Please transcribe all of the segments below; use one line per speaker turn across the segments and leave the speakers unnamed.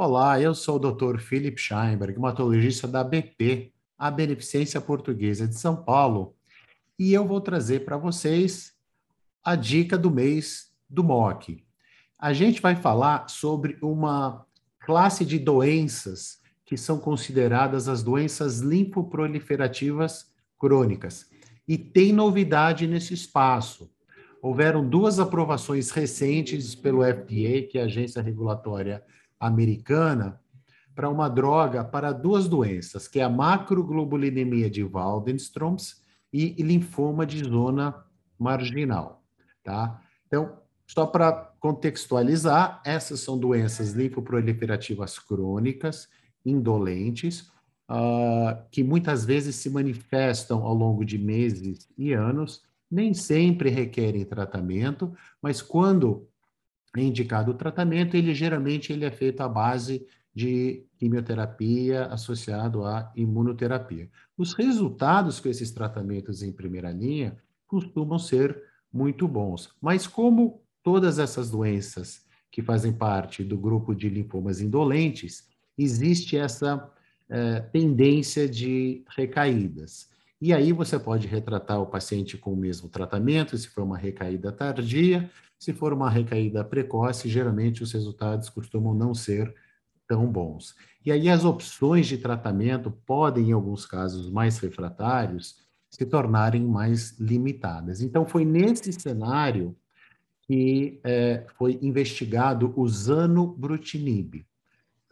Olá, eu sou o Dr. Philip Scheinberg, hematologista da BP, a Beneficência Portuguesa de São Paulo, e eu vou trazer para vocês a dica do mês do MOC. A gente vai falar sobre uma classe de doenças que são consideradas as doenças linfoproliferativas crônicas. E tem novidade nesse espaço. Houveram duas aprovações recentes pelo FDA, que é a Agência Regulatória americana para uma droga para duas doenças, que é a macroglobulinemia de Waldenström's e linfoma de zona marginal, tá? Então, só para contextualizar, essas são doenças linfoproliferativas crônicas, indolentes, uh, que muitas vezes se manifestam ao longo de meses e anos, nem sempre requerem tratamento, mas quando é indicado o tratamento, ele geralmente ele é feito à base de quimioterapia associado à imunoterapia. Os resultados com esses tratamentos em primeira linha costumam ser muito bons, mas como todas essas doenças que fazem parte do grupo de linfomas indolentes, existe essa eh, tendência de recaídas. E aí você pode retratar o paciente com o mesmo tratamento, se for uma recaída tardia, se for uma recaída precoce, geralmente os resultados costumam não ser tão bons. E aí as opções de tratamento podem, em alguns casos mais refratários, se tornarem mais limitadas. Então, foi nesse cenário que é, foi investigado o zanubrutinib.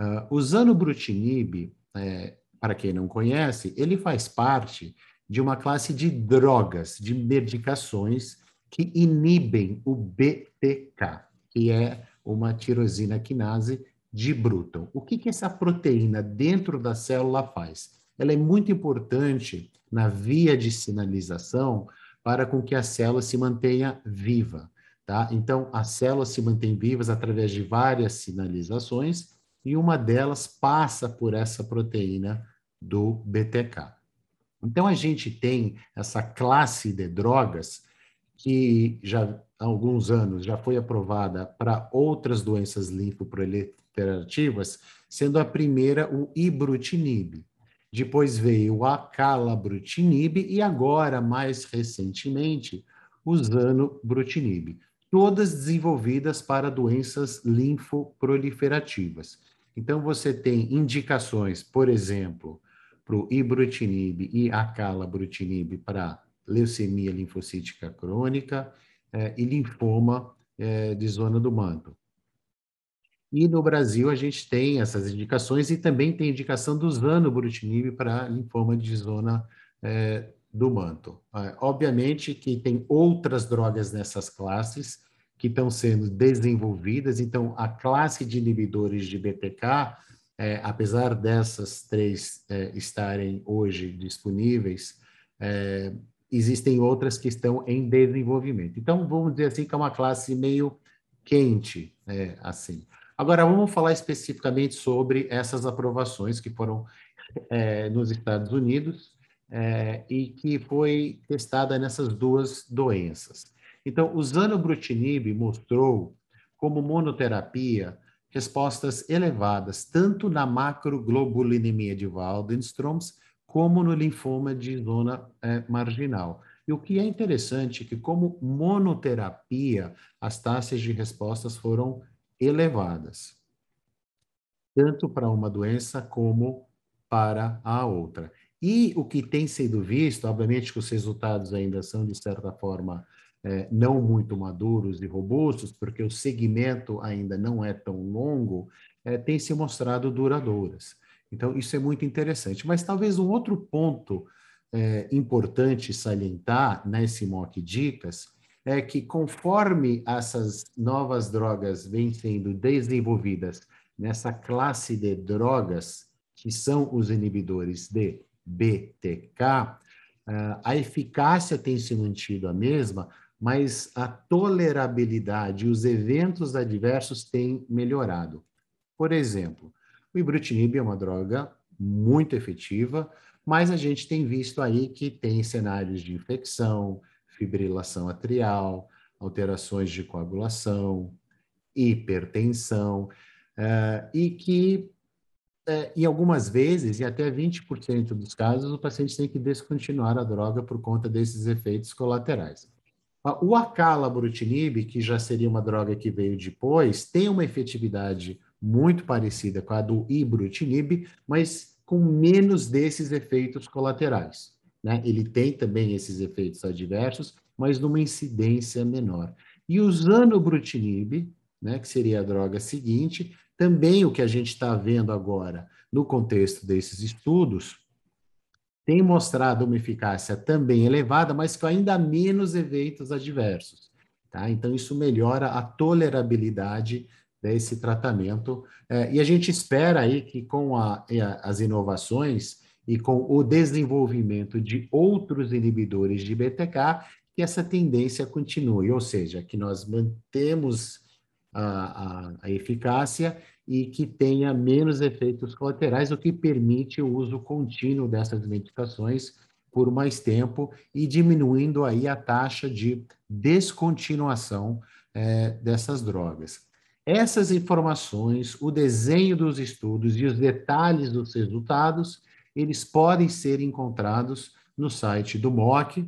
Uh, o zanubrutinib, é, para quem não conhece, ele faz parte de uma classe de drogas, de medicações que inibem o BTK, que é uma tirosina quinase de Bruton. O que, que essa proteína dentro da célula faz? Ela é muito importante na via de sinalização para com que a célula se mantenha viva. Tá? Então, as células se mantêm vivas através de várias sinalizações e uma delas passa por essa proteína do BTK. Então, a gente tem essa classe de drogas que já há alguns anos já foi aprovada para outras doenças linfoproliferativas, sendo a primeira o ibrutinib. Depois veio o acalabrutinib e agora, mais recentemente, o zanubrutinib. Todas desenvolvidas para doenças linfoproliferativas. Então, você tem indicações, por exemplo, para o ibrutinib e acalabrutinib para leucemia linfocítica crônica é, e linfoma é, de zona do manto. E no Brasil a gente tem essas indicações e também tem indicação do zanubrutinib para linfoma de zona é, do manto. Obviamente que tem outras drogas nessas classes que estão sendo desenvolvidas, então a classe de inibidores de BTK é, apesar dessas três é, estarem hoje disponíveis, é, existem outras que estão em desenvolvimento. Então, vamos dizer assim que é uma classe meio quente, é, assim. Agora, vamos falar especificamente sobre essas aprovações que foram é, nos Estados Unidos é, e que foi testada nessas duas doenças. Então, o zanubrutinib mostrou como monoterapia respostas elevadas tanto na macroglobulinemia de Waldenström's como no linfoma de zona é, marginal. E o que é interessante é que, como monoterapia, as taxas de respostas foram elevadas, tanto para uma doença como para a outra. E o que tem sido visto, obviamente que os resultados ainda são, de certa forma, é, não muito maduros e robustos, porque o segmento ainda não é tão longo, é, tem se mostrado duradouras. Então, isso é muito interessante. Mas talvez um outro ponto é, importante salientar nesse MOC Dicas é que, conforme essas novas drogas vêm sendo desenvolvidas nessa classe de drogas, que são os inibidores de BTK, a eficácia tem se mantido a mesma, mas a tolerabilidade e os eventos adversos têm melhorado. Por exemplo, o ibrutinib é uma droga muito efetiva, mas a gente tem visto aí que tem cenários de infecção, fibrilação atrial, alterações de coagulação, hipertensão. uh, e que, uh, em algumas vezes, e até 20% dos casos, o paciente tem que descontinuar a droga por conta desses efeitos colaterais. O acalabrutinib, que já seria uma droga que veio depois, tem uma efetividade muito parecida com a do ibrutinib, mas com menos desses efeitos colaterais. Né? Ele tem também esses efeitos adversos, mas numa incidência menor. E o zanubrutinib, né, que seria a droga seguinte, também o que a gente está vendo agora no contexto desses estudos, tem mostrado uma eficácia também elevada, mas com ainda menos efeitos adversos. Tá? Então, isso melhora a tolerabilidade desse tratamento. É, e a gente espera aí que com a, as inovações e com o desenvolvimento de outros inibidores de BTK, que essa tendência continue, ou seja, que nós mantemos a, a, a eficácia e que tenha menos efeitos colaterais, o que permite o uso contínuo dessas medicações por mais tempo e diminuindo aí a taxa de descontinuação é, dessas drogas. Essas informações, o desenho dos estudos e os detalhes dos resultados, eles podem ser encontrados no site do MOC,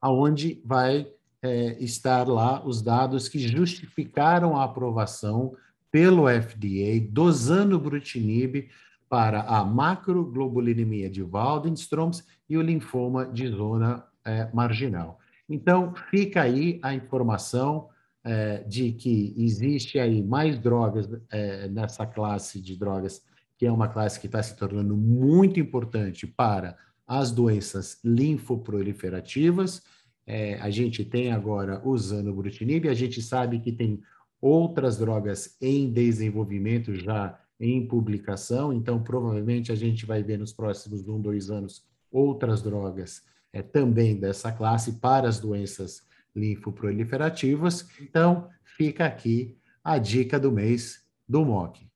aonde vai é, estar lá os dados que justificaram a aprovação pelo FDA do zanubrutinib para a macroglobulinemia de Waldenström's e o linfoma de zona é, marginal. Então, fica aí a informação é, de que existe aí mais drogas é, nessa classe de drogas, que é uma classe que está se tornando muito importante para as doenças linfoproliferativas. É, a gente tem agora o zanubrutinib, a gente sabe que tem outras drogas em desenvolvimento já em publicação, então provavelmente a gente vai ver nos próximos um, dois anos outras drogas é, também dessa classe para as doenças linfoproliferativas. Então, fica aqui a dica do mês do MOC.